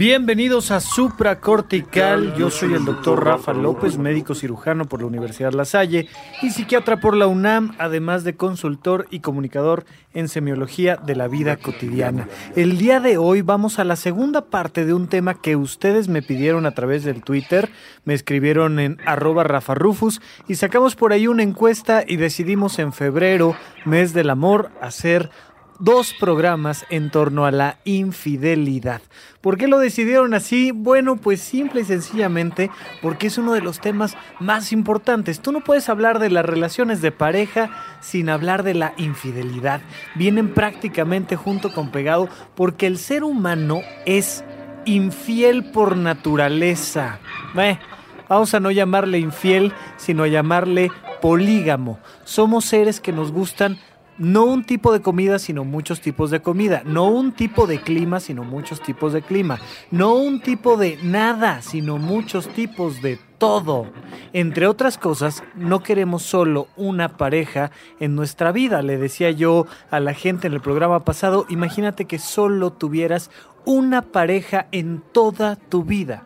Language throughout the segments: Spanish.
Bienvenidos a Supracortical. Yo soy el doctor Rafa López, médico cirujano por la Universidad La Salle y psiquiatra por la UNAM, además de consultor y comunicador en semiología de la vida cotidiana. El día de hoy vamos a la segunda parte de un tema que ustedes me pidieron a través del Twitter, me escribieron en arroba Rafa Rufus y sacamos por ahí una encuesta y decidimos en febrero, mes del amor, hacer dos programas en torno a la infidelidad. ¿Por qué lo decidieron así? Bueno, pues simple y sencillamente porque es uno de los temas más importantes. Tú no puedes hablar de las relaciones de pareja sin hablar de la infidelidad. Vienen prácticamente junto con pegado porque el ser humano es infiel por naturaleza. vamos a no llamarle infiel, sino a llamarle polígamo. Somos seres que nos gustan no un tipo de comida, sino muchos tipos de comida. No un tipo de clima, sino muchos tipos de clima. No un tipo de nada, sino muchos tipos de todo. Entre otras cosas, no queremos solo una pareja en nuestra vida. Le decía yo a la gente en el programa pasado, imagínate que solo tuvieras una pareja en toda tu vida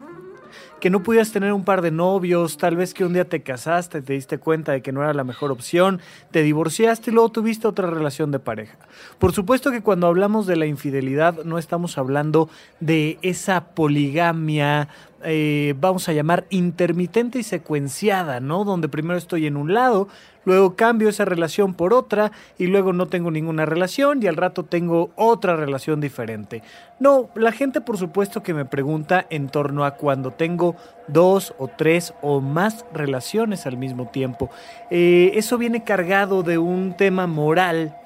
que no pudieras tener un par de novios, tal vez que un día te casaste, te diste cuenta de que no era la mejor opción, te divorciaste y luego tuviste otra relación de pareja. Por supuesto que cuando hablamos de la infidelidad no estamos hablando de esa poligamia eh, vamos a llamar intermitente y secuenciada, ¿no? Donde primero estoy en un lado, luego cambio esa relación por otra y luego no tengo ninguna relación y al rato tengo otra relación diferente. No, la gente por supuesto que me pregunta en torno a cuando tengo dos o tres o más relaciones al mismo tiempo. Eh, eso viene cargado de un tema moral.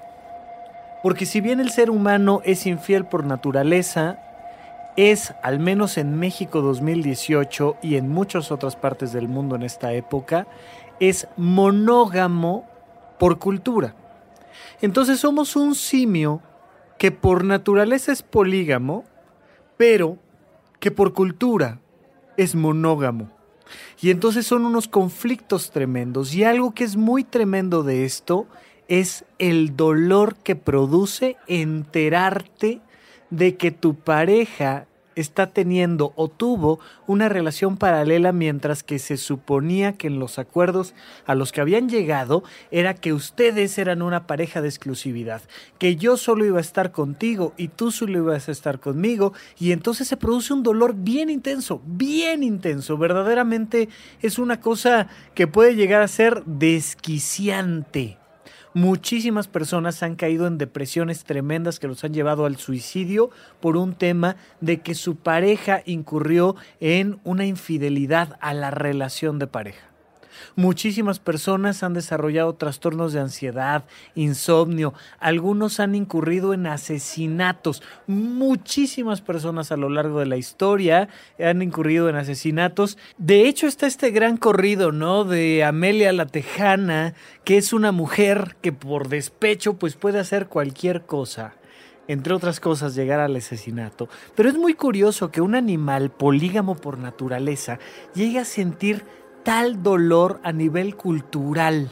Porque si bien el ser humano es infiel por naturaleza, es, al menos en México 2018 y en muchas otras partes del mundo en esta época, es monógamo por cultura. Entonces somos un simio que por naturaleza es polígamo, pero que por cultura es monógamo. Y entonces son unos conflictos tremendos. Y algo que es muy tremendo de esto es el dolor que produce enterarte de que tu pareja está teniendo o tuvo una relación paralela mientras que se suponía que en los acuerdos a los que habían llegado era que ustedes eran una pareja de exclusividad, que yo solo iba a estar contigo y tú solo ibas a estar conmigo y entonces se produce un dolor bien intenso, bien intenso, verdaderamente es una cosa que puede llegar a ser desquiciante. Muchísimas personas han caído en depresiones tremendas que los han llevado al suicidio por un tema de que su pareja incurrió en una infidelidad a la relación de pareja. Muchísimas personas han desarrollado trastornos de ansiedad, insomnio, algunos han incurrido en asesinatos. Muchísimas personas a lo largo de la historia han incurrido en asesinatos. De hecho está este gran corrido, ¿no? De Amelia la Tejana, que es una mujer que por despecho pues puede hacer cualquier cosa entre otras cosas, llegar al asesinato. Pero es muy curioso que un animal polígamo por naturaleza llegue a sentir tal dolor a nivel cultural.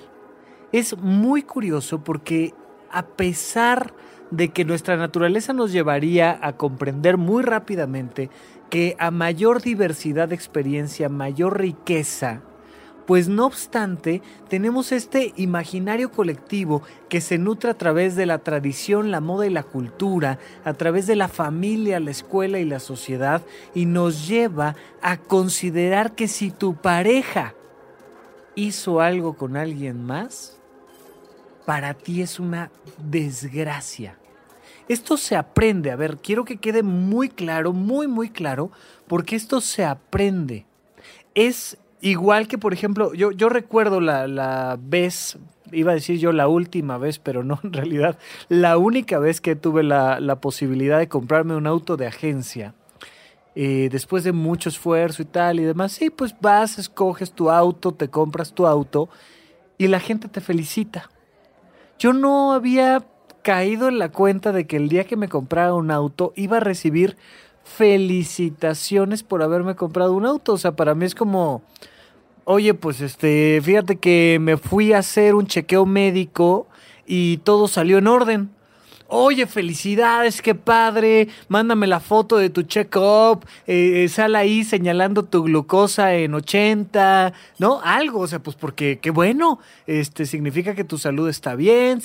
Es muy curioso porque a pesar de que nuestra naturaleza nos llevaría a comprender muy rápidamente que a mayor diversidad de experiencia, mayor riqueza, pues no obstante, tenemos este imaginario colectivo que se nutre a través de la tradición, la moda y la cultura, a través de la familia, la escuela y la sociedad, y nos lleva a considerar que si tu pareja hizo algo con alguien más, para ti es una desgracia. Esto se aprende, a ver, quiero que quede muy claro, muy, muy claro, porque esto se aprende. Es igual que, por ejemplo, yo, yo recuerdo la, la vez, iba a decir yo la última vez, pero no, en realidad, la única vez que tuve la, la posibilidad de comprarme un auto de agencia. Eh, después de mucho esfuerzo y tal y demás, sí, pues vas, escoges tu auto, te compras tu auto y la gente te felicita. Yo no había caído en la cuenta de que el día que me comprara un auto iba a recibir felicitaciones por haberme comprado un auto. O sea, para mí es como, oye, pues este, fíjate que me fui a hacer un chequeo médico y todo salió en orden. Oye, felicidades, qué padre. Mándame la foto de tu check-up. Eh, eh, sal ahí señalando tu glucosa en 80, ¿no? Algo, o sea, pues porque qué bueno. Este significa que tu salud está bien.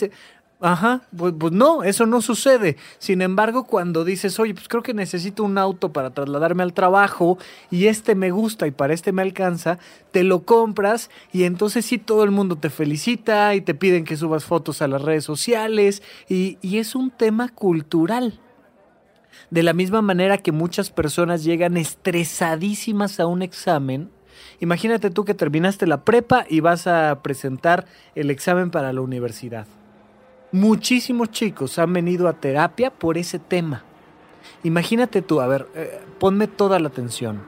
Ajá, pues, pues, no, eso no sucede. Sin embargo, cuando dices, oye, pues creo que necesito un auto para trasladarme al trabajo y este me gusta y para este me alcanza, te lo compras y entonces sí todo el mundo te felicita y te piden que subas fotos a las redes sociales y, y es un tema cultural. De la misma manera que muchas personas llegan estresadísimas a un examen, imagínate tú que terminaste la prepa y vas a presentar el examen para la universidad Muchísimos chicos han venido a terapia por ese tema. Imagínate tú, a ver, eh, ponme toda la atención.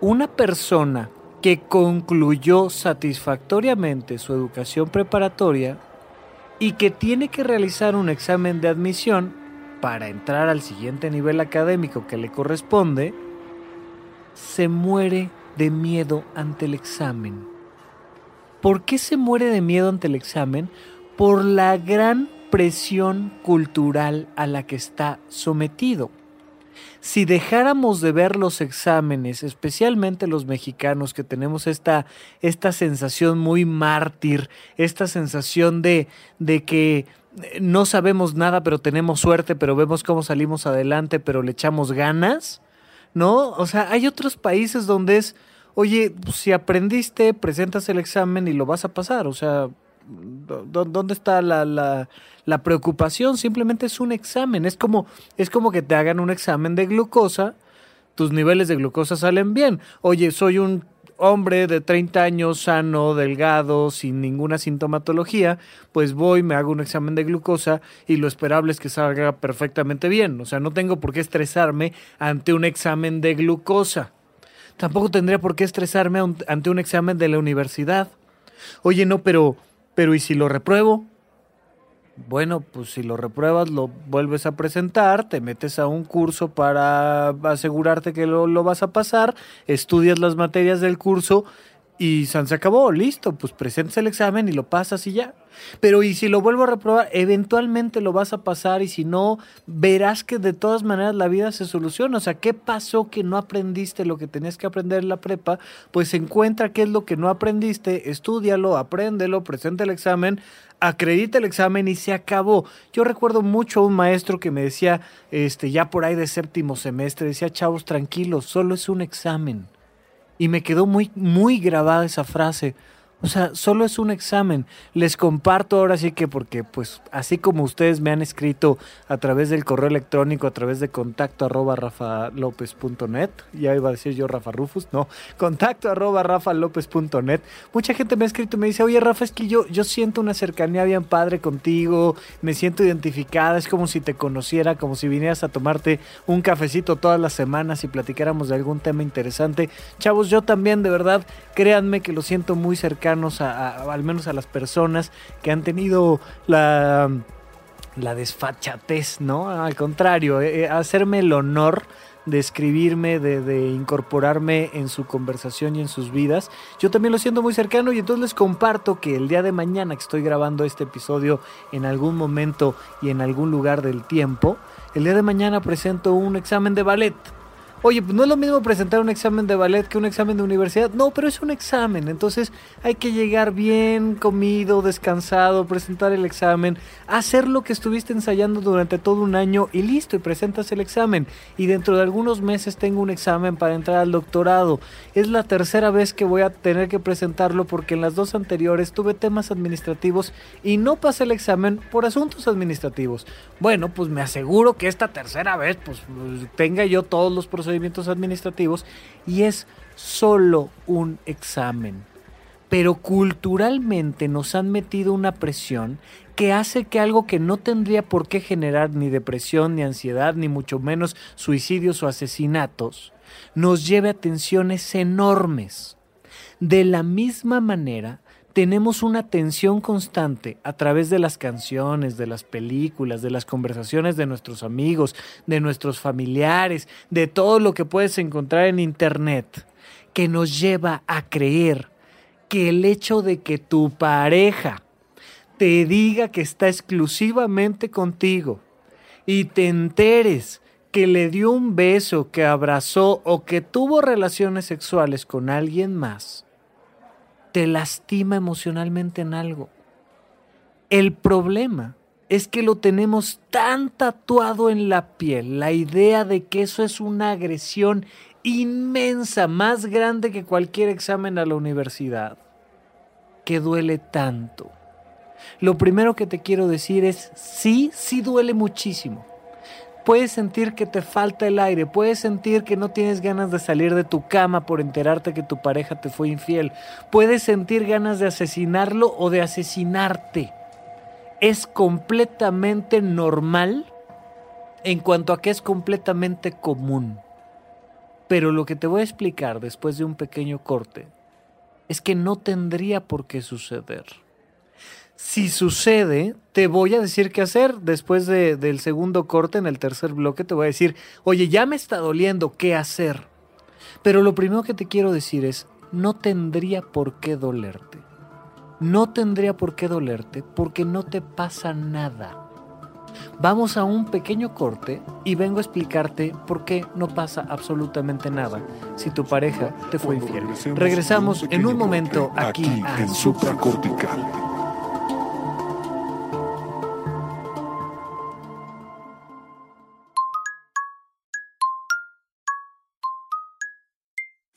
Una persona que concluyó satisfactoriamente su educación preparatoria y que tiene que realizar un examen de admisión para entrar al siguiente nivel académico que le corresponde, se muere de miedo ante el examen. ¿Por qué se muere de miedo ante el examen? Por la gran presión cultural a la que está sometido. Si dejáramos de ver los exámenes, especialmente los mexicanos que tenemos esta, esta sensación muy mártir, esta sensación de, de que no sabemos nada, pero tenemos suerte, pero vemos cómo salimos adelante, pero le echamos ganas, ¿no? O sea, hay otros países donde es, oye, si aprendiste, presentas el examen y lo vas a pasar, o sea, ¿Dónde está la, la, preocupación? Simplemente es un examen. Es como, es como que te hagan un examen de glucosa, tus niveles de glucosa salen bien. Oye, soy un hombre de 30 años, sano, delgado, sin ninguna sintomatología, pues voy, me hago un examen de glucosa y lo esperable es que salga perfectamente bien. O sea, no tengo por qué estresarme ante un examen de glucosa. Tampoco tendría por qué estresarme ante un examen de la universidad. Oye, no, pero pero ¿y si lo repruebo? Bueno, pues si lo repruebas, lo vuelves a presentar, te metes a un curso para asegurarte que lo, lo vas a pasar, estudias las materias del curso y se acabó, listo, pues presentas el examen y lo pasas y ya. Pero y si lo vuelvo a reprobar, eventualmente lo vas a pasar y si no, verás que de todas maneras la vida se soluciona. O sea, ¿qué pasó que no aprendiste lo que tenías que aprender en la prepa? Pues encuentra qué es lo que no aprendiste, estudialo, apréndelo, presenta el examen, acredita el examen y se acabó. Yo recuerdo mucho a un maestro que me decía, este, ya por ahí de séptimo semestre, decía, chavos, tranquilos, solo es un examen y me quedó muy, muy grabada esa frase. O sea, solo es un examen. Les comparto ahora sí que porque, pues, así como ustedes me han escrito a través del correo electrónico, a través de contacto arroba rafalopez.net, ya iba a decir yo Rafa Rufus, no, contacto arroba rafalopez.net, mucha gente me ha escrito y me dice, oye Rafa, es que yo, yo siento una cercanía bien padre contigo, me siento identificada, es como si te conociera, como si vinieras a tomarte un cafecito todas las semanas y platicáramos de algún tema interesante. Chavos, yo también, de verdad, créanme que lo siento muy cercano al menos a las personas que han tenido la, la desfachatez, ¿no? Al contrario, eh, eh, hacerme el honor de escribirme, de, de, incorporarme en su conversación y en sus vidas. Yo también lo siento muy cercano y entonces les comparto que el día de mañana que estoy grabando este episodio en algún momento y en algún lugar del tiempo, el día de mañana presento un examen de ballet Oye, pues no es lo mismo presentar un examen de ballet que un examen de universidad. No, pero es un examen. Entonces hay que llegar bien comido, descansado, presentar el examen, hacer lo que estuviste ensayando durante todo un año y listo, y presentas el examen. Y dentro de algunos meses tengo un examen para entrar al doctorado. Es la tercera vez que voy a tener que presentarlo porque en las dos anteriores tuve temas administrativos y no pasé el examen por asuntos administrativos. Bueno, pues me aseguro que esta tercera vez pues, pues tenga yo todos los procesos procedimientos administrativos y es solo un examen. Pero culturalmente nos han metido una presión que hace que algo que no tendría por qué generar ni depresión, ni ansiedad, ni mucho menos suicidios o asesinatos, nos lleve a tensiones enormes. De la misma manera, tenemos una tensión constante a través de las canciones, de las películas, de las conversaciones de nuestros amigos, de nuestros familiares, de todo lo que puedes encontrar en Internet, que nos lleva a creer que el hecho de que tu pareja te diga que está exclusivamente contigo y te enteres que le dio un beso, que abrazó o que tuvo relaciones sexuales con alguien más, te lastima emocionalmente en algo. El problema es que lo tenemos tan tatuado en la piel, la idea de que eso es una agresión inmensa, más grande que cualquier examen a la universidad, que duele tanto. Lo primero que te quiero decir es, sí, sí duele muchísimo puedes sentir que te falta el aire, puedes sentir que no tienes ganas de salir de tu cama por enterarte que tu pareja te fue infiel, puedes sentir ganas de asesinarlo o de asesinarte. Es completamente normal en cuanto a que es completamente común. Pero lo que te voy a explicar después de un pequeño corte es que no tendría por qué suceder. Si sucede, te voy a decir qué hacer. Después del segundo corte, en el tercer bloque, te voy a decir, oye, ya me está doliendo, ¿qué hacer? Pero lo primero que te quiero decir es, no tendría por qué dolerte. No tendría por qué dolerte porque no te pasa nada. Vamos a un pequeño corte y vengo a explicarte por qué no pasa absolutamente nada si tu pareja te fue infiel. Regresamos en un momento aquí, en Supracortical.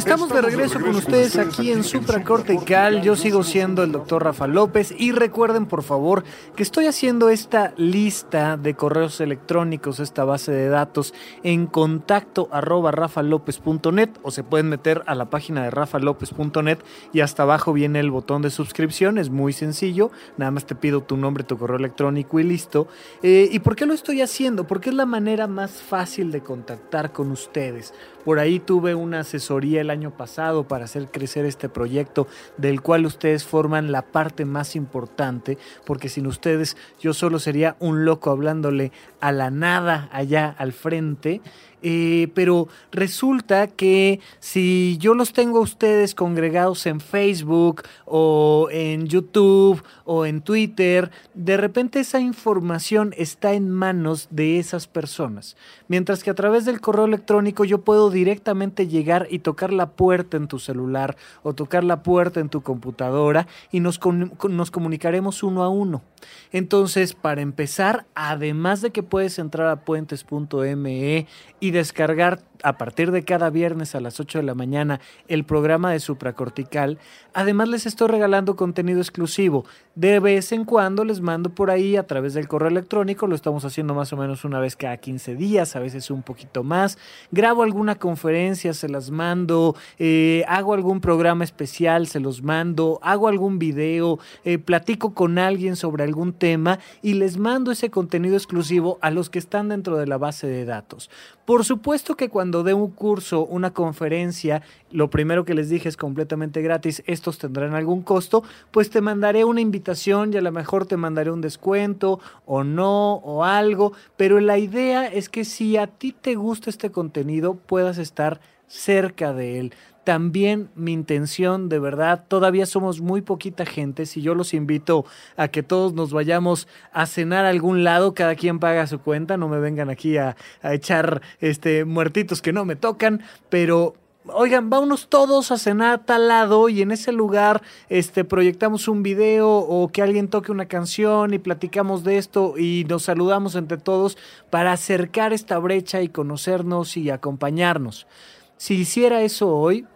Estamos de regreso con ustedes aquí en Supracortical. Yo sigo siendo el doctor Rafa López y recuerden por favor que estoy haciendo esta lista de correos electrónicos, esta base de datos en contacto arroba rafalopez.net o se pueden meter a la página de rafalopez.net y hasta abajo viene el botón de suscripción, es muy sencillo, nada más te pido tu nombre, tu correo electrónico y listo. Eh, ¿Y por qué lo estoy haciendo? Porque es la manera más fácil de contactar con ustedes. Por ahí tuve una asesoría el año pasado para hacer crecer este proyecto del cual ustedes forman la parte más importante, porque sin ustedes yo solo sería un loco hablándole a la nada allá al frente. Eh, pero resulta que si yo los tengo a ustedes congregados en Facebook o en YouTube o en Twitter, de repente esa información está en manos de esas personas. Mientras que a través del correo electrónico yo puedo directamente llegar y tocar la puerta en tu celular o tocar la puerta en tu computadora y nos, nos comunicaremos uno a uno. Entonces, para empezar, además de que puedes entrar a puentes.me y descargar a partir de cada viernes a las 8 de la mañana el programa de supracortical, además les estoy regalando contenido exclusivo. De vez en cuando les mando por ahí a través del correo electrónico, lo estamos haciendo más o menos una vez cada 15 días, a veces un poquito más. Grabo alguna conferencia, se las mando, eh, hago algún programa especial, se los mando, hago algún video, eh, platico con alguien sobre algún tema y les mando ese contenido exclusivo a los que están dentro de la base de datos. Por supuesto que cuando dé un curso, una conferencia, lo primero que les dije es completamente gratis, estos tendrán algún costo, pues te mandaré una invitación y a lo mejor te mandaré un descuento o no o algo, pero la idea es que si a ti te gusta este contenido puedas estar cerca de él también mi intención, de verdad, todavía somos muy poquita gente. Si yo los invito a que todos nos vayamos a cenar a algún lado, cada quien paga su cuenta, no me vengan aquí a, a echar este muertitos que no me tocan, pero oigan, vámonos todos a cenar a tal lado y en ese lugar este, proyectamos un video o que alguien toque una canción y platicamos de esto y nos saludamos entre todos para acercar esta brecha y conocernos y acompañarnos. Si hiciera eso hoy,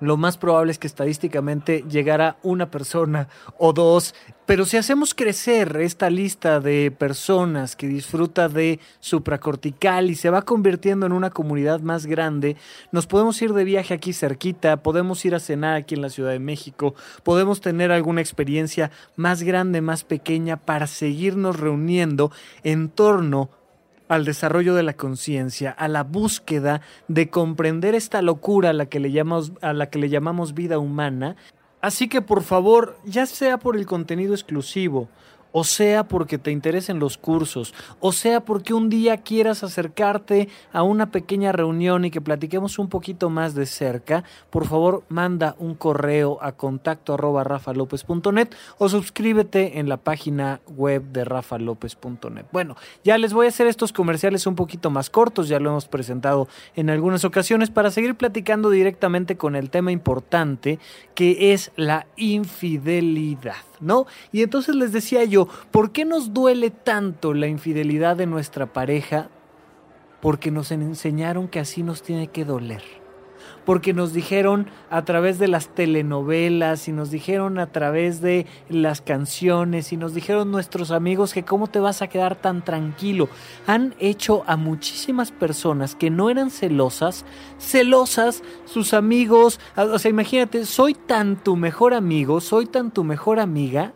lo más probable es que estadísticamente llegara una persona o dos. Pero si hacemos crecer esta lista de personas que disfruta de supracortical y se va convirtiendo en una comunidad más grande, nos podemos ir de viaje aquí cerquita, podemos ir a cenar aquí en la Ciudad de México, podemos tener alguna experiencia más grande, más pequeña para seguirnos reuniendo en torno al desarrollo de la conciencia, a la búsqueda de comprender esta locura a la que le llamamos, a la que le llamamos vida humana. Así que por favor, ya sea por el contenido exclusivo, o sea porque te interesen los cursos, o sea porque un día quieras acercarte a una pequeña reunión y que platiquemos un poquito más de cerca, por favor manda un correo a contacto arroba o suscríbete en la página web de rafalopez.net. Bueno, ya les voy a hacer estos comerciales un poquito más cortos, ya lo hemos presentado en algunas ocasiones para seguir platicando directamente con el tema importante que es la infidelidad. ¿No? Y entonces les decía yo, ¿por qué nos duele tanto la infidelidad de nuestra pareja? Porque nos enseñaron que así nos tiene que doler porque nos dijeron a través de las telenovelas y nos dijeron a través de las canciones y nos dijeron nuestros amigos que cómo te vas a quedar tan tranquilo. Han hecho a muchísimas personas que no eran celosas, celosas, sus amigos, o sea, imagínate, soy tan tu mejor amigo, soy tan tu mejor amiga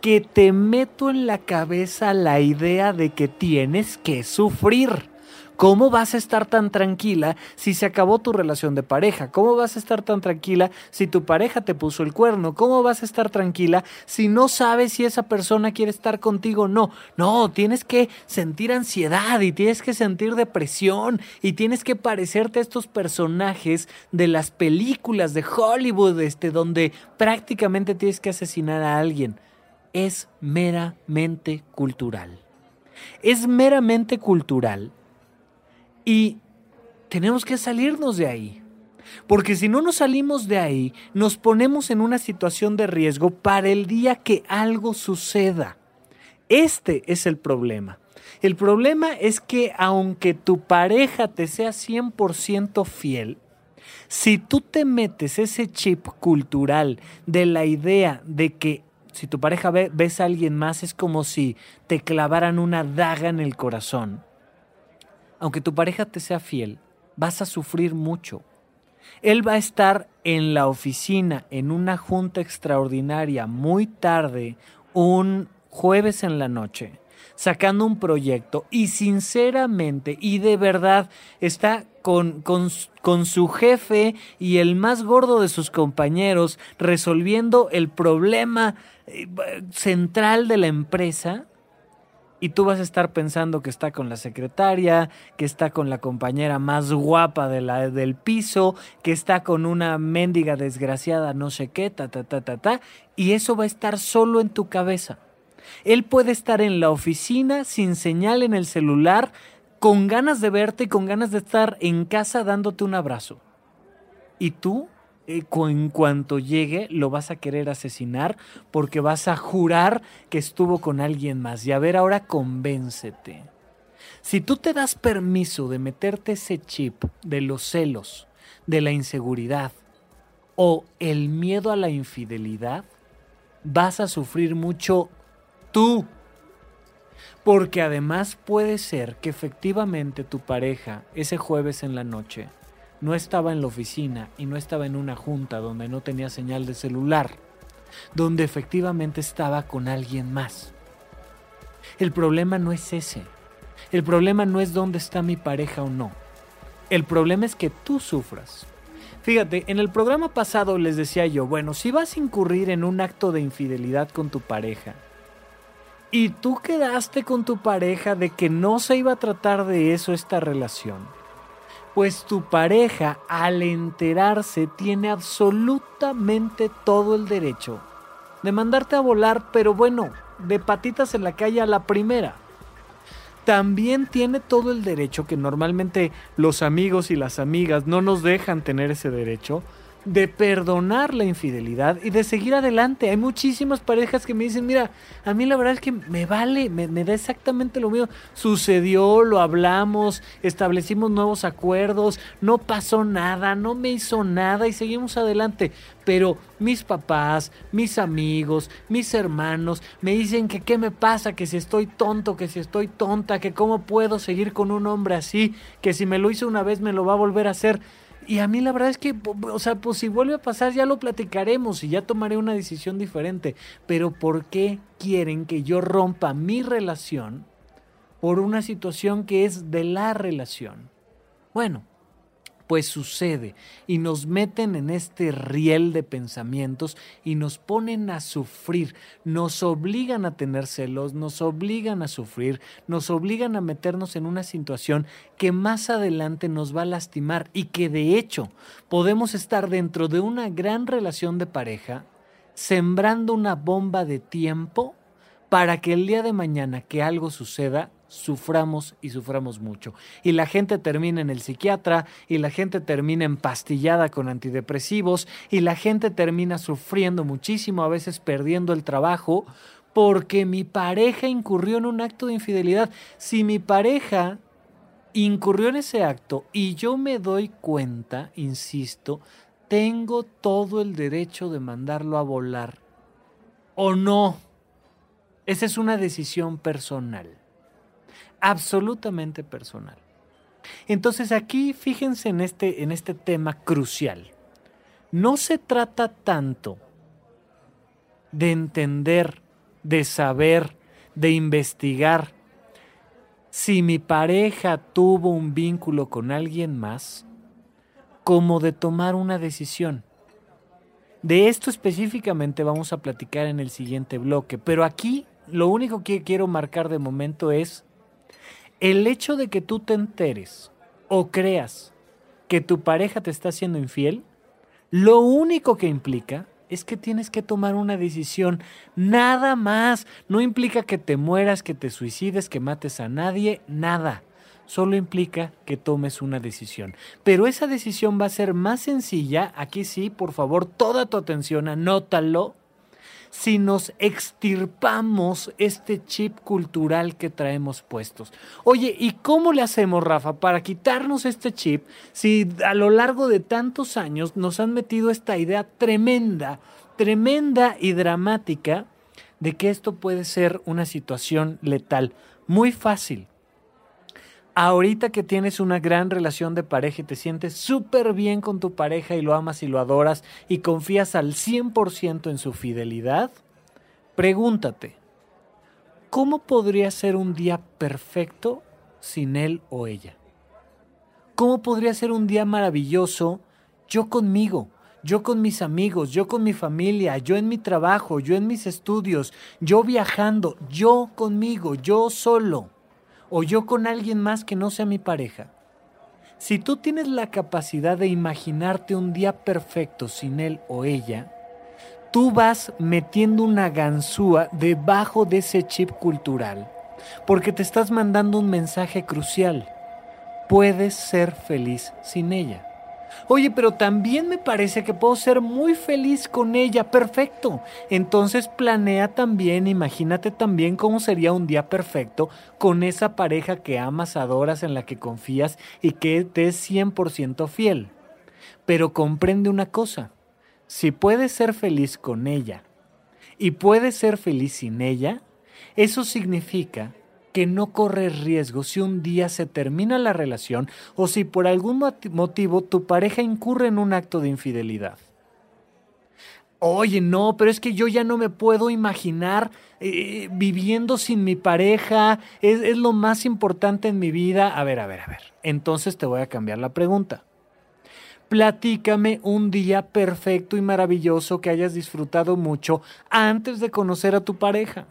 que te meto en la cabeza la idea de que tienes que sufrir ¿Cómo vas a estar tan tranquila si se acabó tu relación de pareja? ¿Cómo vas a estar tan tranquila si tu pareja te puso el cuerno? ¿Cómo vas a estar tranquila si no sabes si esa persona quiere estar contigo o no? No, tienes que sentir ansiedad y tienes que sentir depresión y tienes que parecerte a estos personajes de las películas de Hollywood, este, donde prácticamente tienes que asesinar a alguien. Es meramente cultural. Es meramente cultural y tenemos que salirnos de ahí. Porque si no nos salimos de ahí, nos ponemos en una situación de riesgo para el día que algo suceda. Este es el problema. El problema es que aunque tu pareja te sea 100% fiel, si tú te metes ese chip cultural de la idea de que si tu pareja ve, ves a alguien más es como si te clavaran una daga en el corazón, aunque tu pareja te sea fiel, vas a sufrir mucho. Él va a estar en la oficina en una junta extraordinaria muy tarde, un jueves en la noche, sacando un proyecto y sinceramente y de verdad está con, con, con, su jefe y el más gordo de sus compañeros resolviendo el problema eh, central de la empresa y tú vas a estar pensando que está con la secretaria, que está con la compañera más guapa de la, del piso, que está con una mendiga desgraciada, no sé qué, ta, ta, ta, ta, ta, y eso va a estar solo en tu cabeza. Él puede estar en la oficina sin señal en el celular, con ganas de verte y con ganas de estar en casa dándote un abrazo. Y tú en cuanto llegue lo vas a querer asesinar porque vas a jurar que estuvo con alguien más. Y a ver, ahora convéncete. Si tú te das permiso de meterte ese chip de los celos, de la inseguridad o el miedo a la infidelidad, vas a sufrir mucho tú. Porque además puede ser que efectivamente tu pareja ese jueves en la noche no estaba en la oficina y no estaba en una junta donde no tenía señal de celular, donde efectivamente estaba con alguien más. El problema no es ese. El problema no es dónde está mi pareja o no. El problema es que tú sufras. Fíjate, en el programa pasado les decía yo, bueno, si vas a incurrir en un acto de infidelidad con tu pareja, y tú quedaste con tu pareja de que no se iba a tratar de eso esta relación, pues tu pareja al enterarse tiene absolutamente todo el derecho de mandarte a volar, pero bueno, de patitas en la calle a la primera. También tiene todo el derecho que normalmente los amigos y las amigas no nos dejan tener ese derecho de perdonar la infidelidad y de seguir adelante. Hay muchísimas parejas que me dicen, mira, a mí la verdad es que me vale, me, da exactamente lo mismo. Sucedió, lo hablamos, establecimos nuevos acuerdos, no pasó nada, no me hizo nada y seguimos adelante. Pero mis papás, mis amigos, mis hermanos me dicen que qué me pasa, que si estoy tonto, que si estoy tonta, que cómo puedo seguir con un hombre así, que si me lo hizo una vez me lo va a volver a hacer. Y a mí la verdad es que, o sea, pues si vuelve a pasar ya lo platicaremos y ya tomaré una decisión diferente. Pero ¿por qué quieren que yo rompa mi relación por una situación que es de la relación? Bueno, pues sucede y nos meten en este riel de pensamientos y nos ponen a sufrir, nos obligan a tener celos, nos obligan a sufrir, nos obligan a meternos en una situación que más adelante nos va a lastimar y que de hecho podemos estar dentro de una gran relación de pareja sembrando una bomba de tiempo para que el día de mañana que algo suceda suframos y suframos mucho. Y la gente termina en el psiquiatra, y la gente termina empastillada con antidepresivos, y la gente termina sufriendo muchísimo, a veces perdiendo el trabajo, porque mi pareja incurrió en un acto de infidelidad. Si mi pareja incurrió en ese acto y yo me doy cuenta, insisto, tengo todo el derecho de mandarlo a volar. ¿O no? Esa es una decisión personal absolutamente personal. Entonces aquí fíjense en este, en este tema crucial. No se trata tanto de entender, de saber, de investigar si mi pareja tuvo un vínculo con alguien más, como de tomar una decisión. De esto específicamente vamos a platicar en el siguiente bloque, pero aquí lo único que quiero marcar de momento es el hecho de que tú te enteres o creas que tu pareja te está haciendo infiel, lo único que implica es que tienes que tomar una decisión, nada más. No implica que te mueras, que te suicides, que mates a nadie, nada solo implica que tomes una decisión. Pero esa decisión va a ser más sencilla, aquí sí, por favor, toda tu atención, anótalo, si nos extirpamos este chip cultural que traemos puestos. Oye, ¿y cómo le hacemos, Rafa, para quitarnos este chip si a lo largo de tantos años nos han metido esta idea tremenda, tremenda y dramática de que esto puede ser una situación letal? Muy fácil ahorita que tienes una gran relación de pareja y te sientes súper bien con tu pareja y lo amas y lo adoras y confías al 100% en su fidelidad, pregúntate, ¿cómo podría ser un día perfecto sin él o ella? ¿Cómo podría ser un día maravilloso yo conmigo? Yo con mis amigos, yo con mi familia, yo en mi trabajo, yo en mis estudios, yo viajando, yo conmigo, yo solo o yo con alguien más que no sea mi pareja. Si tú tienes la capacidad de imaginarte un día perfecto sin él o ella, tú vas metiendo una ganzúa debajo de ese chip cultural, porque te estás mandando un mensaje crucial. Puedes ser feliz sin ella. Oye, pero también me parece que puedo ser muy feliz con ella. Perfecto. Entonces planea también, imagínate también cómo sería un día perfecto con esa pareja que amas, adoras, en la que confías y que te es 100% fiel. Pero comprende una cosa. Si puedes ser feliz con ella y puedes ser feliz sin ella, eso significa que no corres riesgo si un día se termina la relación o si por algún motivo tu pareja incurre en un acto de infidelidad. Oye, no, pero es que yo ya no me puedo imaginar eh, viviendo sin mi pareja, es, es lo más importante en mi vida. A ver, a ver, a ver. Entonces te voy a cambiar la pregunta. Platícame un día perfecto y maravilloso que hayas disfrutado mucho antes de conocer a tu pareja.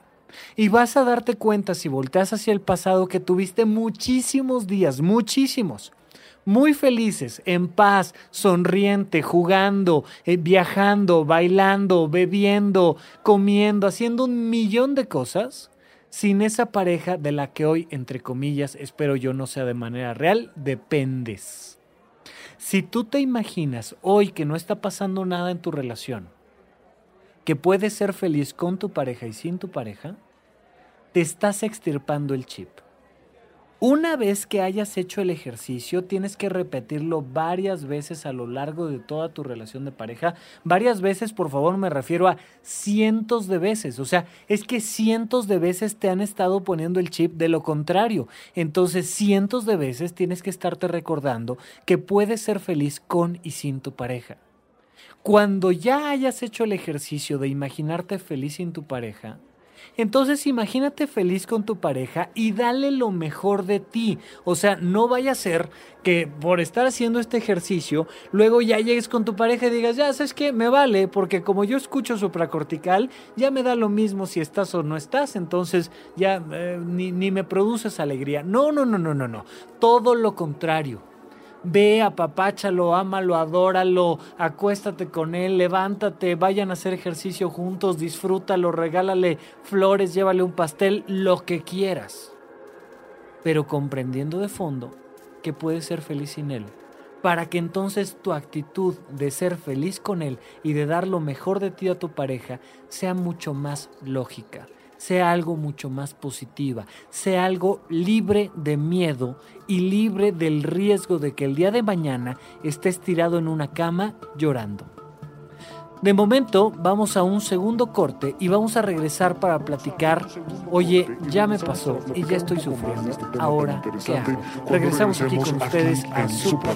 Y vas a darte cuenta si volteas hacia el pasado que tuviste muchísimos días, muchísimos, muy felices, en paz, sonriente, jugando, eh, viajando, bailando, bebiendo, comiendo, haciendo un millón de cosas sin esa pareja de la que hoy, entre comillas, espero yo no sea de manera real, dependes. Si tú te imaginas hoy que no está pasando nada en tu relación, que puedes ser feliz con tu pareja y sin tu pareja, te estás extirpando el chip. Una vez que hayas hecho el ejercicio, tienes que repetirlo varias veces a lo largo de toda tu relación de pareja. Varias veces, por favor, me refiero a cientos de veces. O sea, es que cientos de veces te han estado poniendo el chip de lo contrario. Entonces, cientos de veces tienes que estarte recordando que puedes ser feliz con y sin tu pareja. Cuando ya hayas hecho el ejercicio de imaginarte feliz sin tu pareja, entonces imagínate feliz con tu pareja y dale lo mejor de ti. O sea, no vaya a ser que por estar haciendo este ejercicio, luego ya llegues con tu pareja y digas, ya sabes que me vale, porque como yo escucho supracortical, ya me da lo mismo si estás o no estás, entonces ya eh, ni, ni me produces alegría. No, no, no, no, no, no. Todo lo contrario Ve, apapáchalo, ámalo, adóralo, acuéstate con él, levántate, vayan a hacer ejercicio juntos, disfrútalo, regálale flores, llévale un pastel, lo que quieras. Pero comprendiendo de fondo que puedes ser feliz sin él, para que entonces tu actitud de ser feliz con él y de dar lo mejor de ti a tu pareja sea mucho más lógica sea algo mucho más positiva, sea algo libre de miedo y libre del riesgo de que el día de mañana estés tirado en una cama llorando. De momento vamos a un segundo corte y vamos a regresar para platicar, oye, ya me pasó y ya estoy sufriendo, ahora qué hago. Regresamos aquí con ustedes a Super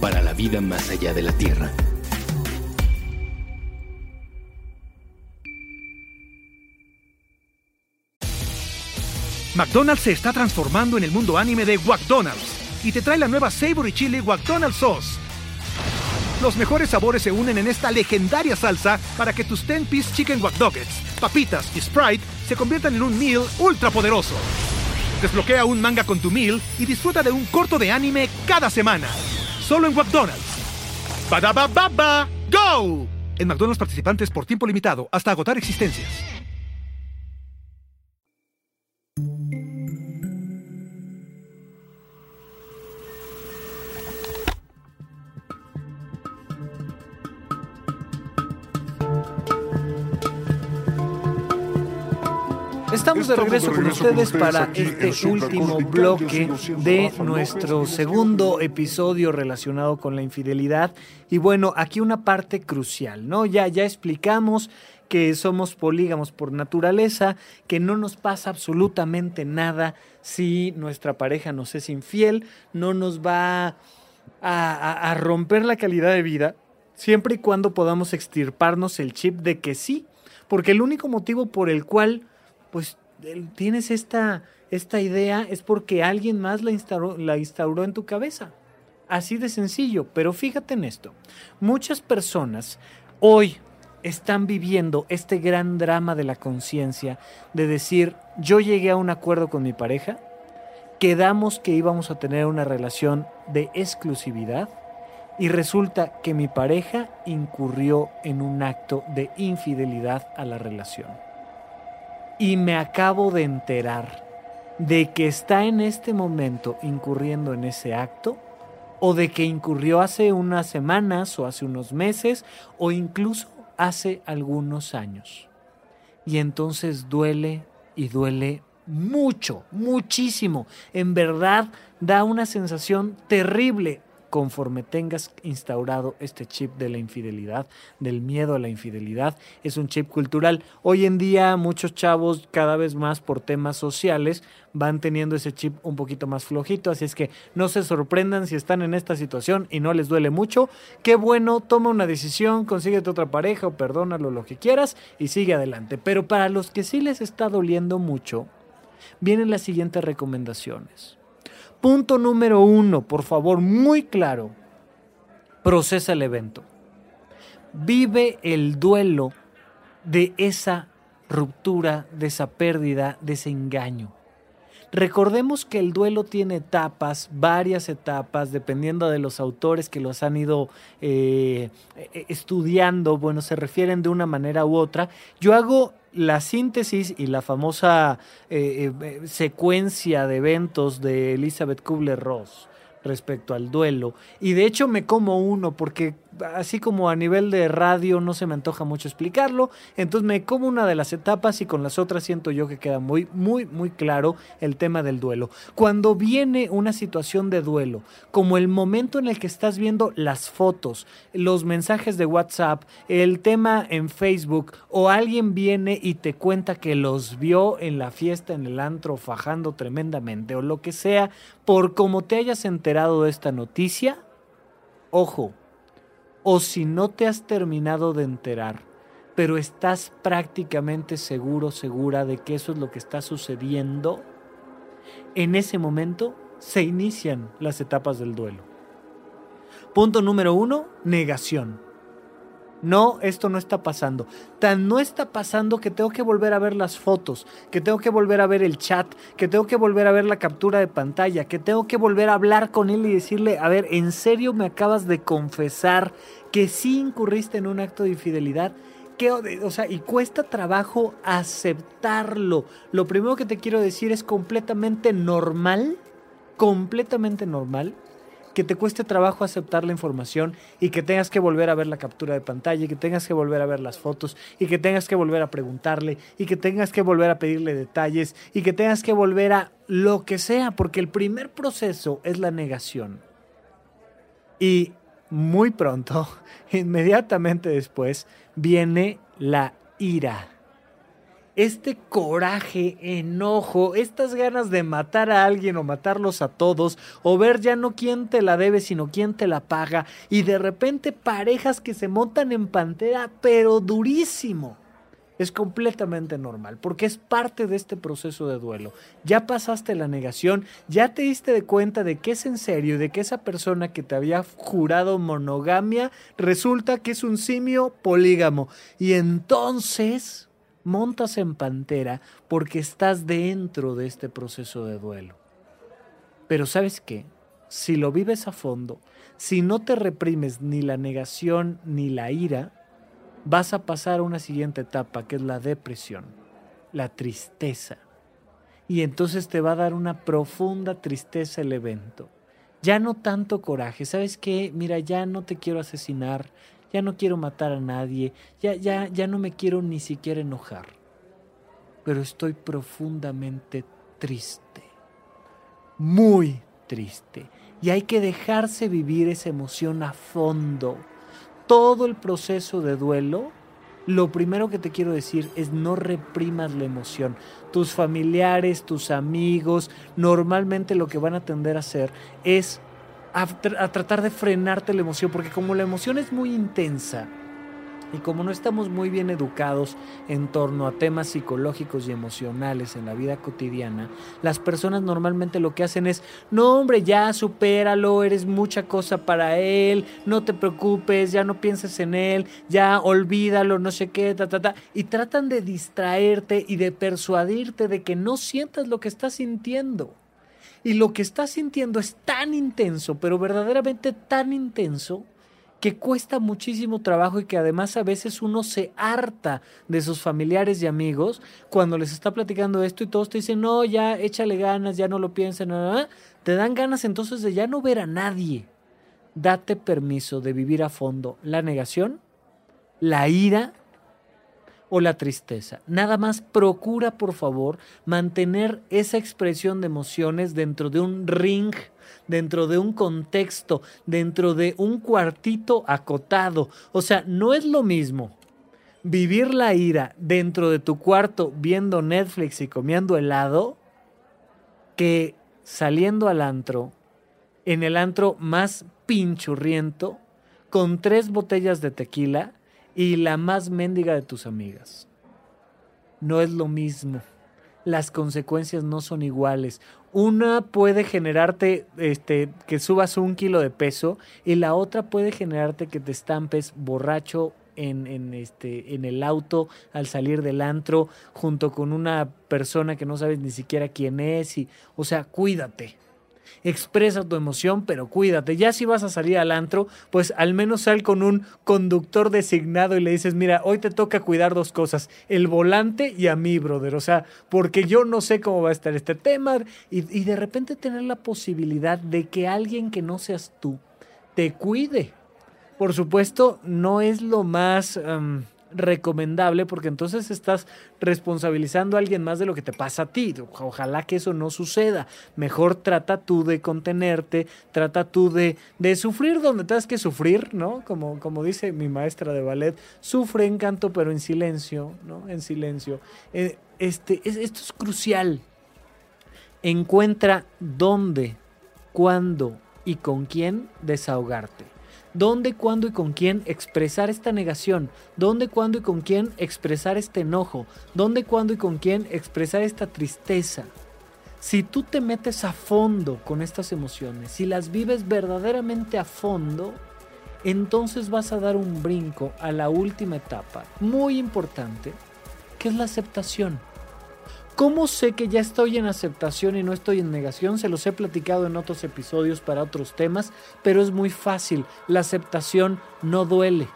para la vida más allá de la Tierra. McDonald's se está transformando en el mundo anime de McDonald's y te trae la nueva Savory Chili McDonald's Sauce. Los mejores sabores se unen en esta legendaria salsa para que tus 10-piece chicken wack Nuggets, papitas y Sprite se conviertan en un meal ultra poderoso. Desbloquea un manga con tu meal y disfruta de un corto de anime cada semana. Solo en McDonald's. Badaba baba, go! En McDonald's participantes por tiempo limitado hasta agotar existencias. Estamos de regreso con ustedes para este último bloque de nuestro segundo episodio relacionado con la infidelidad. Y bueno, aquí una parte crucial, ¿no? Ya, ya explicamos que somos polígamos por naturaleza, que no nos pasa absolutamente nada si nuestra pareja nos es infiel, no nos va a, a- a romper la calidad de vida, siempre y cuando podamos extirparnos el chip de que sí, porque el único motivo por el cual pues tienes esta, esta idea es porque alguien más la instauró, la instauró en tu cabeza. Así de sencillo, pero fíjate en esto. Muchas personas hoy están viviendo este gran drama de la conciencia de decir, yo llegué a un acuerdo con mi pareja, quedamos que íbamos a tener una relación de exclusividad y resulta que mi pareja incurrió en un acto de infidelidad a la relación y me acabo de enterar de que está en este momento incurriendo en ese acto o de que incurrió hace unas semanas o hace unos meses o incluso hace algunos años. Y entonces duele y duele mucho, muchísimo. En verdad da una sensación terrible conforme tengas instaurado este chip de la infidelidad, del miedo a la infidelidad, es un chip cultural. Hoy en día muchos chavos cada vez más por temas sociales van teniendo ese chip un poquito más flojito, así es que no se sorprendan si están en esta situación y no les duele mucho. Qué bueno, toma una decisión, consíguete otra pareja o perdónalo lo que quieras y sigue adelante. Pero para los que sí les está doliendo mucho, vienen las siguientes recomendaciones. Punto número uno, por favor, muy claro. Procesa el evento. Vive el duelo de esa ruptura, de esa pérdida, de ese engaño. Recordemos que el duelo tiene etapas, varias etapas, dependiendo de los autores que los han ido eh, eh, estudiando, bueno, se refieren de una manera u otra. Yo hago la síntesis y la famosa eh, eh, secuencia de eventos de Elizabeth Kubler-Ross. respecto al duelo. Y de hecho me como uno porque así como a nivel de radio no se me antoja mucho explicarlo, entonces me como una de las etapas y con las otras siento yo que queda muy, muy, muy claro el tema del duelo. Cuando viene una situación de duelo, como el momento en el que estás viendo las fotos, los mensajes de WhatsApp, el tema en Facebook, o alguien viene y te cuenta que los vio en la fiesta, en el antro, fajando tremendamente, o lo que sea, por como te hayas enterado de esta noticia, ojo, o si no te has terminado de enterar, pero estás prácticamente seguro, segura de que eso es lo que está sucediendo, en ese momento se inician las etapas del duelo. Punto número uno, negación. No, esto no está pasando. Tan no está pasando que tengo que volver a ver las fotos, que tengo que volver a ver el chat, que tengo que volver a ver la captura de pantalla, que tengo que volver a hablar con él y decirle, a ver, ¿en serio me acabas de confesar que sí incurriste en un acto de infidelidad? ¿Qué, o sea, y cuesta trabajo aceptarlo. Lo primero que te quiero decir es completamente normal, completamente normal que te cueste trabajo aceptar la información y que tengas que volver a ver la captura de pantalla y que tengas que volver a ver las fotos y que tengas que volver a preguntarle y que tengas que volver a pedirle detalles y que tengas que volver a lo que sea, porque el primer proceso es la negación. Y muy pronto, inmediatamente después, viene la ira este coraje, enojo, estas ganas de matar a alguien o matarlos a todos, o ver ya no quién te la debe, sino quién te la paga, y de repente parejas que se montan en pantera, pero durísimo. Es completamente normal, porque es parte de este proceso de duelo. Ya pasaste la negación, ya te diste de cuenta de que es en serio, de que esa persona que te había jurado monogamia resulta que es un simio polígamo. Y entonces montas en pantera porque estás dentro de este proceso de duelo. Pero sabes qué, si lo vives a fondo, si no te reprimes ni la negación ni la ira, vas a pasar a una siguiente etapa que es la depresión, la tristeza. Y entonces te va a dar una profunda tristeza el evento. Ya no tanto coraje, ¿sabes qué? Mira, ya no te quiero asesinar, ya no quiero matar a nadie, ya, ya, ya no me quiero ni siquiera enojar, pero estoy profundamente triste, muy triste, y hay que dejarse vivir esa emoción a fondo. Todo el proceso de duelo, lo primero que te quiero decir es no reprimas la emoción. Tus familiares, tus amigos, normalmente lo que van a tender a hacer es a, tratar de frenarte la emoción, porque como la emoción es muy intensa, y como no estamos muy bien educados en torno a temas psicológicos y emocionales en la vida cotidiana, las personas normalmente lo que hacen es, no hombre, ya supéralo, eres mucha cosa para él, no te preocupes, ya no pienses en él, ya olvídalo, no sé qué, ta, ta, ta, y tratan de distraerte y de persuadirte de que no sientas lo que estás sintiendo. Y lo que estás sintiendo es tan intenso, pero verdaderamente tan intenso, que cuesta muchísimo trabajo y que además a veces uno se harta de sus familiares y amigos cuando les está platicando esto y todos te dicen, no, ya échale ganas, ya no lo piensen, te dan ganas entonces de ya no ver a nadie. Date permiso de vivir a fondo la negación, la ira o la tristeza. Nada más procura, por favor, mantener esa expresión de emociones dentro de un ring, dentro de un contexto, dentro de un cuartito acotado. O sea, no es lo mismo vivir la ira dentro de tu cuarto viendo Netflix y comiendo helado que saliendo al antro, en el antro más pinchurriento, con tres botellas de tequila y la más mendiga de tus amigas. No es lo mismo. Las consecuencias no son iguales. Una puede generarte este, que subas un kilo de peso y la otra puede generarte que te estampes borracho en, en, este, en el auto al salir del antro junto con una persona que no sabes ni siquiera quién es. Y, o sea, cuídate. Expresa tu emoción, pero cuídate. Ya si vas a salir al antro, pues al menos sal con un conductor designado y le dices, mira, hoy te toca cuidar dos cosas, el volante y a mí, brother. O sea, porque yo no sé cómo va a estar este tema y, de repente tener la posibilidad de que alguien que no seas tú te cuide. Por supuesto, no es lo más recomendable porque entonces estás responsabilizando a alguien más de lo que te pasa a ti. Ojalá que eso no suceda. Mejor trata tú de contenerte, trata tú de, de sufrir donde tengas que sufrir, ¿no? Como, como dice mi maestra de ballet, sufre en canto pero en silencio, ¿no? En silencio. Eh, este, esto es crucial. Encuentra dónde, cuándo y con quién desahogarte dónde, cuándo y con quién expresar esta negación, dónde, cuándo y con quién expresar este enojo, dónde, cuándo y con quién expresar esta tristeza. Si tú te metes a fondo con estas emociones, si las vives verdaderamente a fondo, entonces vas a dar un brinco a la última etapa, muy importante, que es la aceptación. ¿Cómo sé que ya estoy en aceptación y no estoy en negación? Se los he platicado en otros episodios para otros temas, pero es muy fácil. La aceptación no duele.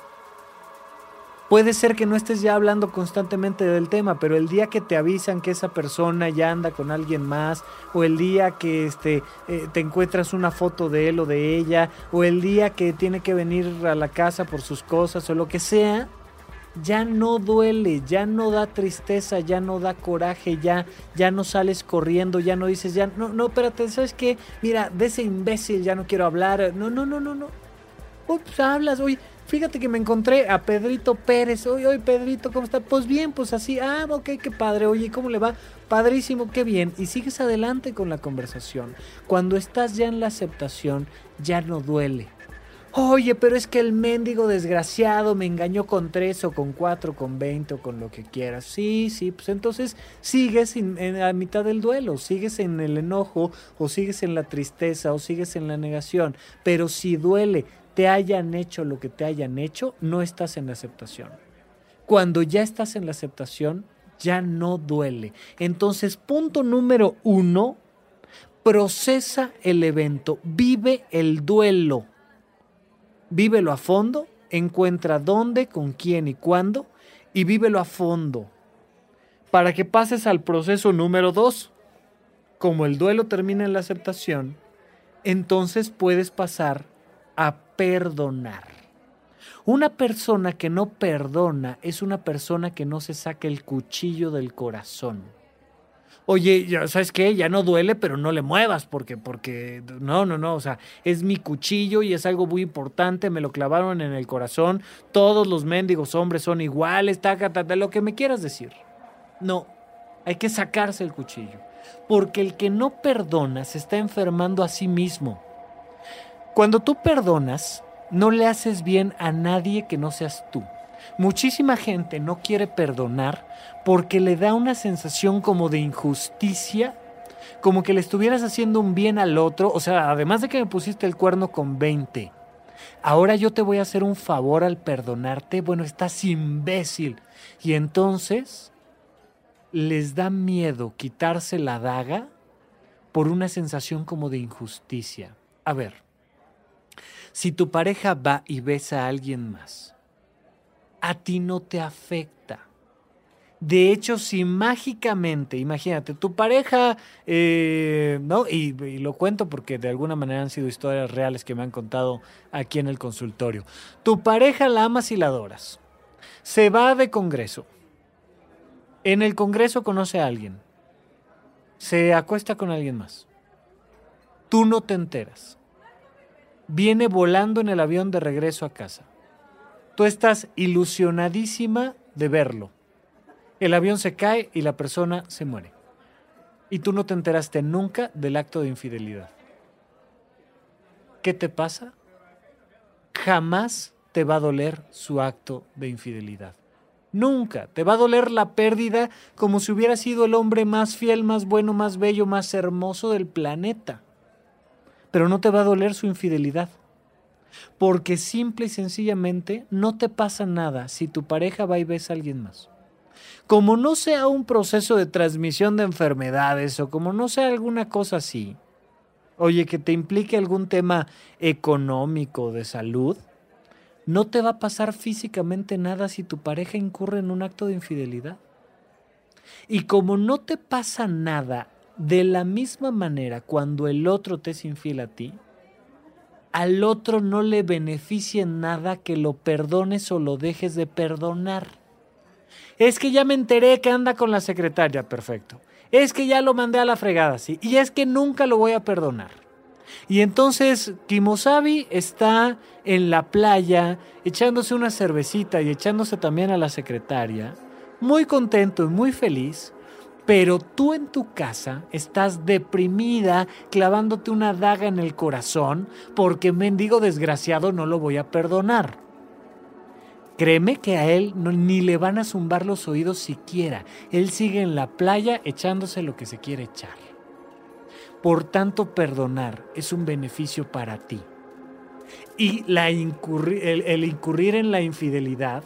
Puede ser que no estés ya hablando constantemente del tema, pero el día que te avisan que esa persona ya anda con alguien más, o el día que este, eh, te encuentras una foto de él o de ella, o el día que tiene que venir a la casa por sus cosas o lo que sea, ya no duele, ya no da tristeza, ya no da coraje, ya, ya no sales corriendo, ya no dices, ya, no, no, espérate, ¿sabes qué? Mira, de ese imbécil ya no quiero hablar, no, no, no, no, no. Pues hablas, hoy, fíjate que me encontré a Pedrito Pérez, oye, oye, Pedrito, ¿cómo está? Pues bien, pues así, ah, ok, qué padre, oye, ¿cómo le va? Padrísimo, qué bien, y sigues adelante con la conversación. Cuando estás ya en la aceptación, ya no duele Oye, pero es que el mendigo desgraciado me engañó con tres o con cuatro, con veinte o con lo que quieras. Sí, sí, pues entonces sigues en, a mitad del duelo, sigues en el enojo o sigues en la tristeza o sigues en la negación. Pero si duele, te hayan hecho lo que te hayan hecho, no estás en la aceptación. Cuando ya estás en la aceptación, ya no duele. Entonces, punto número uno, procesa el evento, vive el duelo vívelo a fondo, encuentra dónde, con quién y cuándo, y vívelo a fondo. Para que pases al proceso número dos. Como el duelo termina en la aceptación, entonces puedes pasar a perdonar. Una persona que no perdona es una persona que no se saca el cuchillo del corazón oye, ya sabes qué, ya no duele, pero no le muevas, porque, porque, no, no, no, o sea, es mi cuchillo y es algo muy importante, me lo clavaron en el corazón, todos los mendigos hombres son iguales, taca, taca, lo que me quieras decir. No, hay que sacarse el cuchillo, porque el que no perdona se está enfermando a sí mismo. Cuando tú perdonas, no le haces bien a nadie que no seas tú. Muchísima gente no quiere perdonar porque le da una sensación como de injusticia, como que le estuvieras haciendo un bien al otro, o sea, además de que me pusiste el cuerno con 20, ahora yo te voy a hacer un favor al perdonarte, bueno, estás imbécil. Y entonces les da miedo quitarse la daga por una sensación como de injusticia. A ver, si tu pareja va y besa a alguien más, a ti no te afecta. De hecho, si mágicamente, imagínate, tu pareja, eh, ¿no? Y, y, lo cuento porque de alguna manera han sido historias reales que me han contado aquí en el consultorio. Tu pareja la amas y la adoras. Se va de congreso. En el congreso conoce a alguien. Se acuesta con alguien más. Tú no te enteras. Viene volando en el avión de regreso a casa Tú estás ilusionadísima de verlo. El avión se cae y la persona se muere. Y tú no te enteraste nunca del acto de infidelidad. ¿Qué te pasa? Jamás te va a doler su acto de infidelidad. Nunca. Te va a doler la pérdida como si hubiera sido el hombre más fiel, más bueno, más bello, más hermoso del planeta. Pero no te va a doler su infidelidad porque simple y sencillamente no te pasa nada si tu pareja va y besa a alguien más. Como no sea un proceso de transmisión de enfermedades o como no sea alguna cosa así, oye, que te implique algún tema económico, de salud, no te va a pasar físicamente nada si tu pareja incurre en un acto de infidelidad. Y como no te pasa nada de la misma manera cuando el otro te es infiel a ti, al otro no le beneficia en nada que lo perdones o lo dejes de perdonar. Es que ya me enteré que anda con la secretaria, perfecto. Es que ya lo mandé a la fregada, sí. Y es que nunca lo voy a perdonar. Y entonces Kimosabi está en la playa echándose una cervecita y echándose también a la secretaria, muy contento y muy feliz, pero tú en tu casa estás deprimida, clavándote una daga en el corazón, porque mendigo desgraciado no lo voy a perdonar. Créeme que a él ni le van a zumbar los oídos siquiera. Él sigue en la playa echándose lo que se quiere echar. Por tanto, perdonar es un beneficio para ti. Y la el incurrir en la infidelidad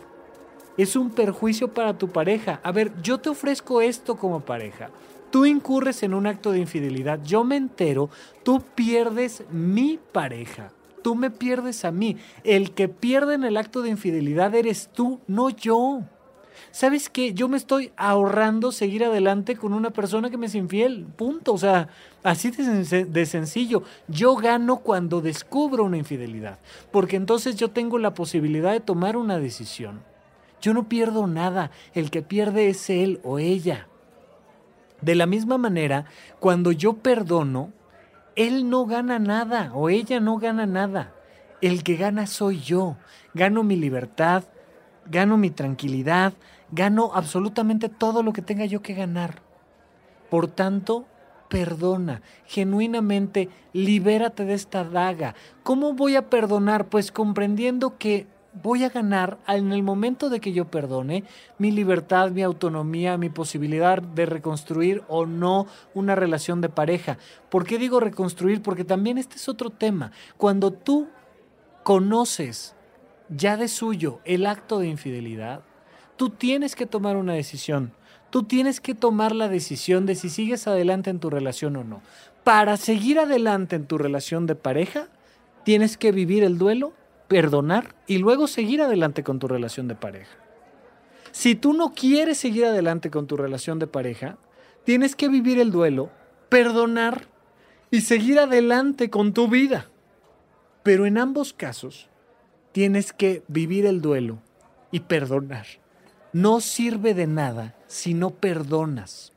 es un perjuicio para tu pareja. A ver, yo te ofrezco esto como pareja. Tú incurres en un acto de infidelidad, yo me entero, tú pierdes mi pareja tú me pierdes a mí. El que pierde en el acto de infidelidad eres tú, no yo. ¿Sabes qué? Yo me estoy ahorrando seguir adelante con una persona que me es infiel. Punto. O sea, así de, de, sencillo. Yo gano cuando descubro una infidelidad. Porque entonces yo tengo la posibilidad de tomar una decisión. Yo no pierdo nada. El que pierde es él o ella. De la misma manera, cuando yo perdono, él no gana nada o ella no gana nada. El que gana soy yo. Gano mi libertad, gano mi tranquilidad, gano absolutamente todo lo que tenga yo que ganar. Por tanto, perdona, genuinamente libérate de esta daga. ¿Cómo voy a perdonar? Pues comprendiendo que voy a ganar en el momento de que yo perdone mi libertad, mi autonomía, mi posibilidad de reconstruir o no una relación de pareja. ¿Por qué digo reconstruir? Porque también este es otro tema. Cuando tú conoces ya de suyo el acto de infidelidad, tú tienes que tomar una decisión. Tú tienes que tomar la decisión de si sigues adelante en tu relación o no. Para seguir adelante en tu relación de pareja, tienes que vivir el duelo perdonar y luego seguir adelante con tu relación de pareja. Si tú no quieres seguir adelante con tu relación de pareja, tienes que vivir el duelo, perdonar y seguir adelante con tu vida. Pero en ambos casos, tienes que vivir el duelo y perdonar. No sirve de nada si no perdonas.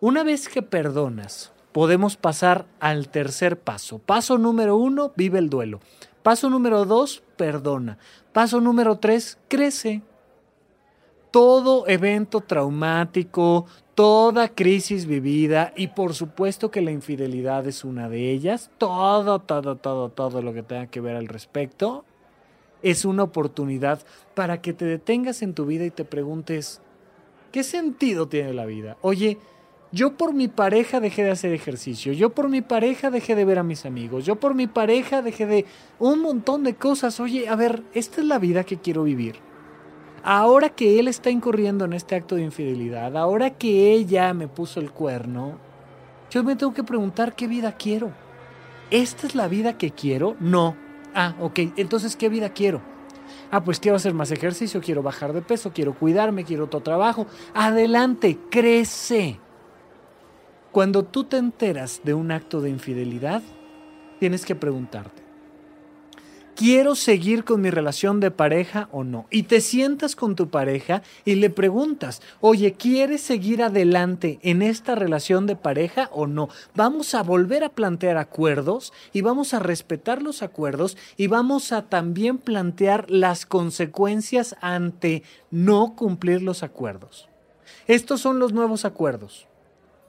Una vez que perdonas, podemos pasar al tercer paso. Paso número uno, vive el duelo. Paso número dos, perdona. Paso número tres, crece. Todo evento traumático, toda crisis vivida y por supuesto que la infidelidad es una de ellas, todo, todo, todo, todo lo que tenga que ver al respecto, es una oportunidad para que te detengas en tu vida y te preguntes, ¿qué sentido tiene la vida? Oye, yo por mi pareja dejé de hacer ejercicio, yo por mi pareja dejé de ver a mis amigos, yo por mi pareja dejé de un montón de cosas. Oye, a ver, esta es la vida que quiero vivir. Ahora que él está incurriendo en este acto de infidelidad, ahora que ella me puso el cuerno, yo me tengo que preguntar qué vida quiero. ¿Esta es la vida que quiero? No. Ah, ok. Entonces, ¿qué vida quiero? Ah, pues quiero hacer más ejercicio, quiero bajar de peso, quiero cuidarme, quiero otro trabajo. Adelante, crece. Cuando tú te enteras de un acto de infidelidad, tienes que preguntarte, ¿quiero seguir con mi relación de pareja o no? Y te sientas con tu pareja y le preguntas, oye, ¿quieres seguir adelante en esta relación de pareja o no? Vamos a volver a plantear acuerdos y vamos a respetar los acuerdos y vamos a también plantear las consecuencias ante no cumplir los acuerdos. Estos son los nuevos acuerdos.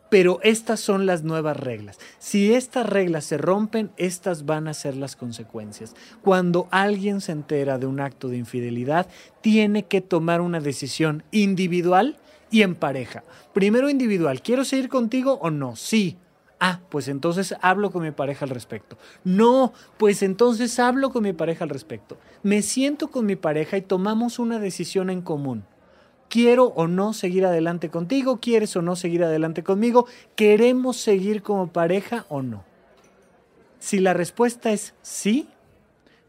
Pero estas son las nuevas reglas. Si estas reglas se rompen, estas van a ser las consecuencias. Cuando alguien se entera de un acto de infidelidad, tiene que tomar una decisión individual y en pareja. Primero individual, ¿quiero seguir contigo o no? Sí. Ah, pues entonces hablo con mi pareja al respecto. No, pues entonces hablo con mi pareja al respecto. Me siento con mi pareja y tomamos una decisión en común quiero o no seguir adelante contigo, quieres o no seguir adelante conmigo, queremos seguir como pareja o no. Si la respuesta es sí,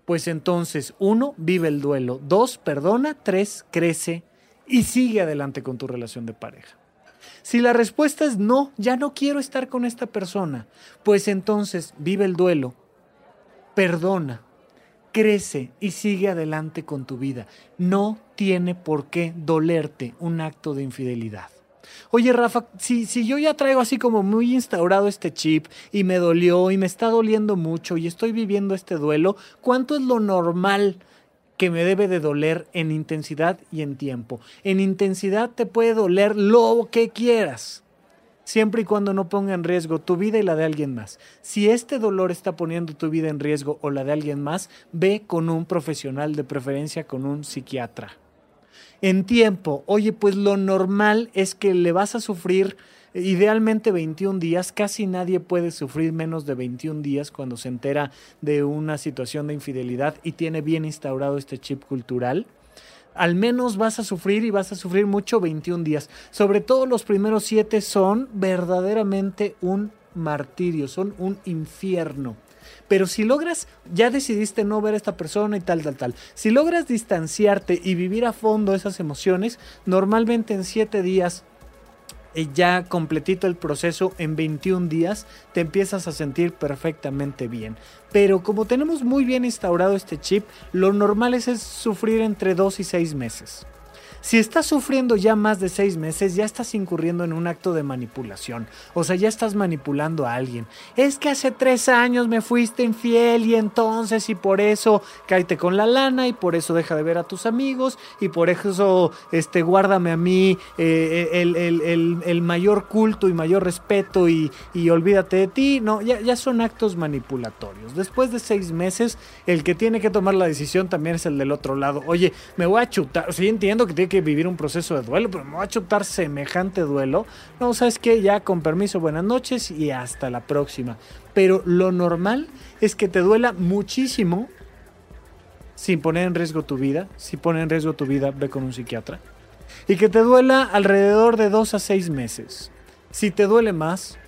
pues entonces, uno, vive el duelo. Dos, perdona. Tres, crece y sigue adelante con tu relación de pareja. Si la respuesta es no, ya no quiero estar con esta persona, pues entonces vive el duelo, perdona, crece y sigue adelante con tu vida. No tiene por qué dolerte un acto de infidelidad. Oye, Rafa, si, si yo ya traigo así como muy instaurado este chip y me dolió y me está doliendo mucho y estoy viviendo este duelo, ¿cuánto es lo normal que me debe de doler en intensidad y en tiempo? En intensidad te puede doler lo que quieras siempre y cuando no ponga en riesgo tu vida y la de alguien más. Si este dolor está poniendo tu vida en riesgo o la de alguien más, ve con un profesional, de preferencia con un psiquiatra en tiempo. Oye, pues lo normal es que le vas a sufrir idealmente 21 días. Casi nadie puede sufrir menos de 21 días cuando se entera de una situación de infidelidad y tiene bien instaurado este chip cultural. Al menos vas a sufrir y vas a sufrir mucho 21 días. Sobre todo los primeros 7 son verdaderamente un martirio, son un infierno. Pero si logras, ya decidiste no ver a esta persona y tal, tal, tal. Si logras distanciarte y vivir a fondo esas emociones, normalmente en 7 días ya completito el proceso en 21 días, te empiezas a sentir perfectamente bien. Pero como tenemos muy bien instaurado este chip, lo normal es, es sufrir entre 2 y 6 meses. Si estás sufriendo ya más de seis meses, ya estás incurriendo en un acto de manipulación. O sea, ya estás manipulando a alguien. Es que hace tres años me fuiste infiel y entonces y por eso cáete con la lana y por eso deja de ver a tus amigos y por eso este, guárdame a mí eh, el, mayor culto y mayor respeto y, olvídate de ti. No, ya, ya son actos manipulatorios. Después de seis meses, el que tiene que tomar la decisión también es el del otro lado. Oye, me voy a chutar. Sea, entiendo que tiene que vivir un proceso de duelo, pero me voy a chutar semejante duelo. No, sabes que ya con permiso, buenas noches y hasta la próxima. Pero lo normal es que te duela muchísimo sin poner en riesgo tu vida. Si pone en riesgo tu vida, ve con un psiquiatra. Y que te duela alrededor de dos a seis meses. Si te duele más,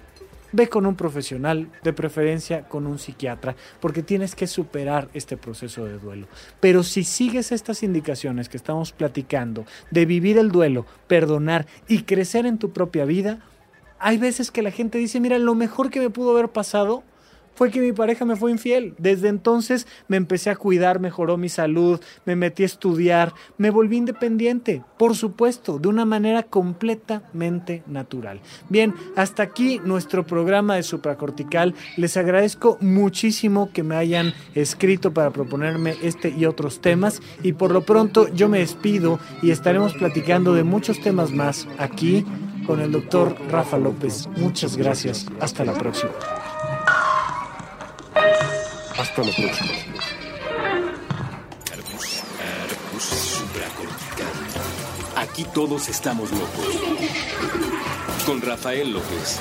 ve con un profesional, de preferencia con un psiquiatra, porque tienes que superar este proceso de duelo. Pero si sigues estas indicaciones que estamos platicando, de vivir el duelo, perdonar y crecer en tu propia vida, hay veces que la gente dice, mira, lo mejor que me pudo haber pasado fue que mi pareja me fue infiel. Desde entonces me empecé a cuidar, mejoró mi salud, me metí a estudiar, me volví independiente, por supuesto, de una manera completamente natural. Bien, hasta aquí nuestro programa de supracortical. Les agradezco muchísimo que me hayan escrito para proponerme este y otros temas y por lo pronto yo me despido y estaremos platicando de muchos temas más aquí con el doctor Rafa López. Muchas gracias. Hasta la próxima. Hasta la próxima. Aquí todos estamos locos. Con Rafael López.